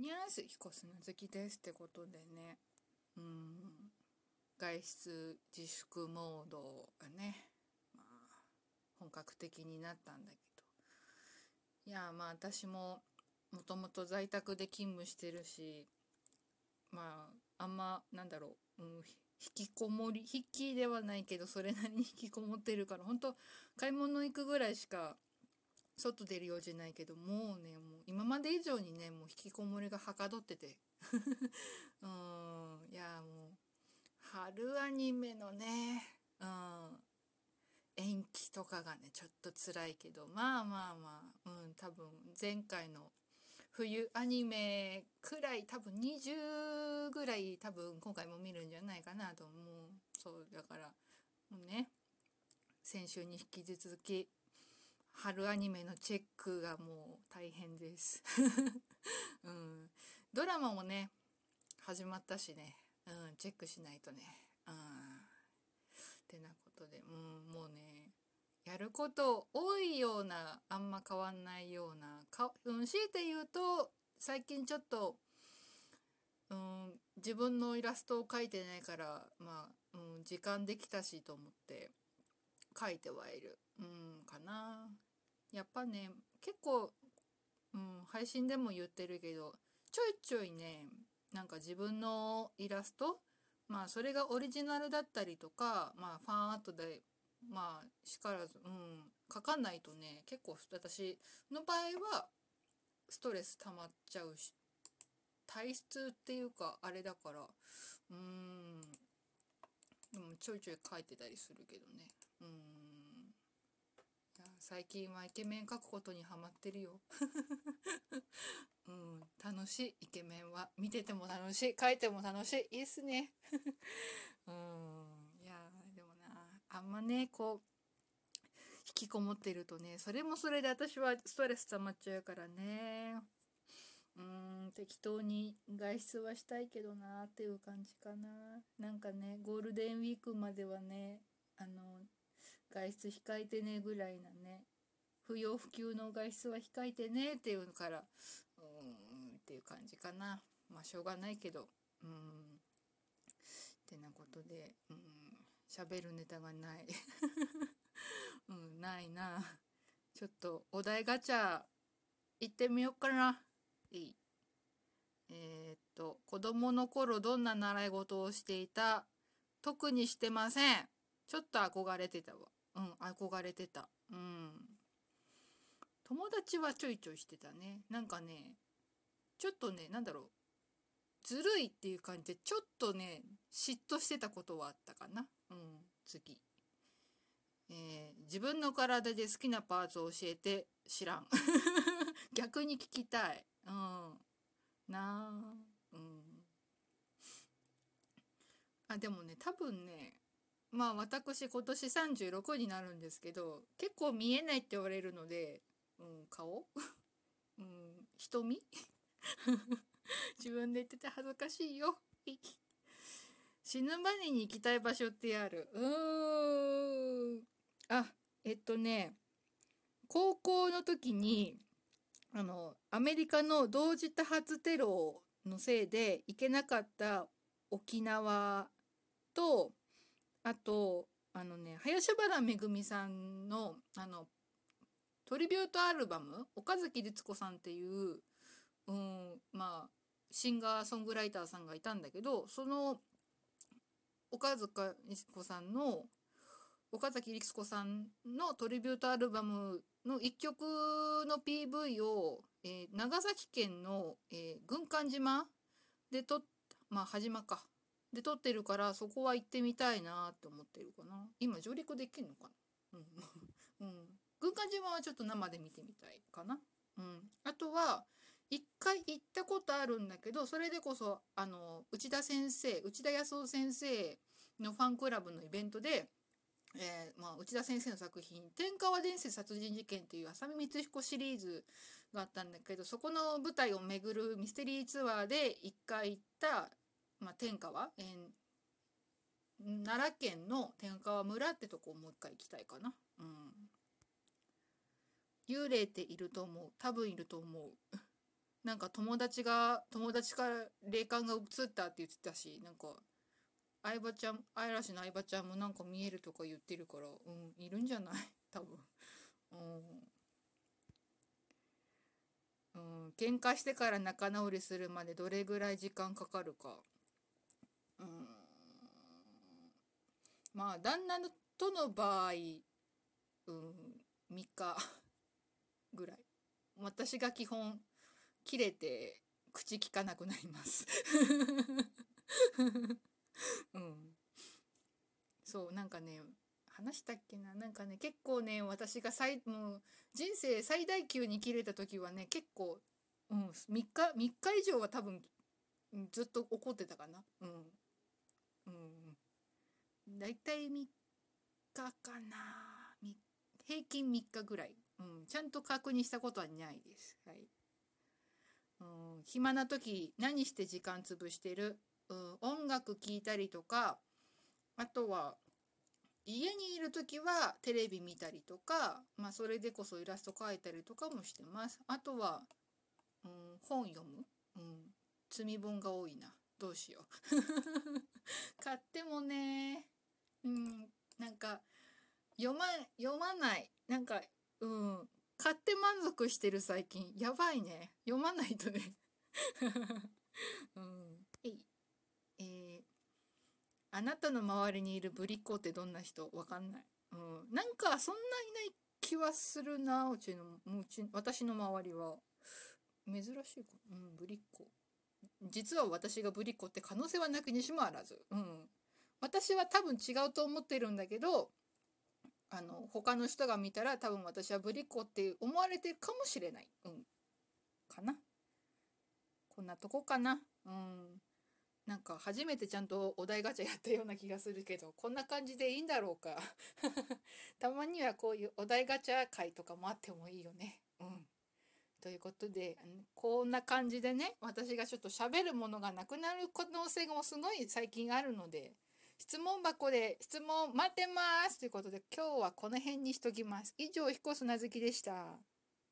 ニャンス彦砂好きですってことでね。うん。外出自粛モードがね、まあ、本格的になったんだけど。いやまあ私ももともと在宅で勤務してるしまああんまなんだろう、うん、引きこもり引きではないけどそれなりに引きこもってるから本当買い物行くぐらいしか外出る用事ないけどもうねもう今まで以上にねもう引きこもりがはかどってて。うんいやもう春アニメのねうん延期とかがねちょっと辛いけどまあまあまあうん多分前回の冬アニメくらい多分20ぐらい多分今回も見るんじゃないかなと思う。そうだからもうね先週に引き続き春アニメのチェックがもう大変です、うん、ドラマもね始まったしね、うん、チェックしないとね、うん、ってなことで、うん、もうねやること多いようなあんま変わんないようなか、うん、強いて言うと最近ちょっと、うん、自分のイラストを描いてないからまあ、うん、時間できたしと思って描いてはいる。うんかな。やっぱね結構、うん、配信でも言ってるけどちょいちょいねなんか自分のイラストまあそれがオリジナルだったりとかまあファンアートでまあしからずうん書かないとね結構私の場合はストレス溜まっちゃうし体質っていうかあれだからうーんでもちょいちょい書いてたりするけどね。うん。最近はイケメン描くことにハマってるよ。うん楽しいイケメンは見てても楽しい描いても楽しいいいっすね。うんいやでもなあんまねこう引きこもってるとねそれもそれで私はストレス溜まっちゃうからね。うん適当に外出はしたいけどなっていう感じかななんかねゴールデンウィークまではねあの外出控えてねぐらいなね。不要不急の外出は控えてね。っていうからうんっていう感じかな。まあしょうがないけど。うん。ってなことで。うん。喋るネタがない。うんないな。ちょっとお題ガチャ行ってみようかな。いい。えー、っと子供の頃どんな習い事をしていた？特にしてません。ちょっと憧れてたわ。うん憧れてた。うん。友達はちょいちょいしてたね。なんかねちょっとねなんだろう。ずるいっていう感じでちょっとね嫉妬してたことはあったかな。うん次。えー、自分の体で好きなパーツを教えて知らん。逆に聞きたい。うん。なあ。うん。あでもね多分ねまあ私今年36になるんですけど結構見えないって言われるので、うん、顔、うん、瞳？自分で言ってて恥ずかしいよ。死ぬまでに行きたい場所ってある。うーん。あ、えっとね、高校の時に、あの、アメリカの同時多発テロのせいで行けなかった沖縄と、あとあのね林原めぐみさんのあのトリビュートアルバム岡崎律子さんっていう、うん、まあシンガーソングライターさんがいたんだけどその岡崎律子さんの岡崎律子さんのトリビュートアルバムの一曲の PV を、えー、長崎県の、えー、軍艦島で撮っまあ羽島か。で撮ってるからそこは行ってみたいなって思ってるかな。今上陸できんのかな？うん、うん、軍艦島はちょっと生で見てみたいかな。うん。あとは一回行ったことあるんだけどそれでこそあの内田先生内田康夫先生のファンクラブのイベントでえーまあ、内田先生の作品「天川伝説殺人事件」っていう浅見光彦シリーズがあったんだけどそこの舞台を巡るミステリーツアーで一回行ったまあ、天川、えー、奈良県の天川村ってとこをもう一回行きたいかな。うん。幽霊っていると思う。多分いると思う。なんか友達が友達から霊感が移ったって言ってたしなんか相葉ちゃん愛嵐の相葉ちゃんもなんか見えるとか言ってるからうんいるんじゃない？多分うん、うん、喧嘩してから仲直りするまでどれぐらい時間かかるかうん。まあ旦那との場合うん3日ぐらい。私が基本切れて口聞かなくなります。うん。そうなんかね話したっけな？なんかね結構ね私が最もう人生最大級に切れた時はね結構、うん、3日3日以上は多分ずっと怒ってたかな。うん。大体3日かな。平均3日ぐらい、うん、ちゃんと確認したことはないです。はい。うん、暇な時何して時間潰してる、うん、音楽聴いたりとか。あとは家にいる時はテレビ見たりとか、まあ、それでこそイラスト描いたりとかもしてます。あとは、うん、本読む、うん、積み本が多いな。どうしよう。買ってもね、うん、なんか読ま読まない。なんか、うん、買って満足してる最近。やばいね。読まないとね。うん。え。ー、あなたの周りにいるぶりっ子ってどんな人？わかんない。うん。なんかそんないない気はするな、うちの、うち、私の周りは。珍しいか。うん、ぶりっ子。実は私がぶりっ子って可能性はなくにしもあらず。うん。私は多分違うと思ってるんだけど、あの他の人が見たら多分私はぶりっ子って思われてるかもしれない。うん。かな。こんなとこかな。うん。なんか初めてちゃんとお題ガチャやったような気がするけど、こんな感じでいいんだろうか。たまにはこういうお題ガチャ会とかもあってもいいよね。うん。ということで、こんな感じでね、私がちょっと喋るものがなくなる可能性もすごい最近あるので、質問箱で質問待ってますということで今日はこの辺にしときます。以上、彦砂月でした。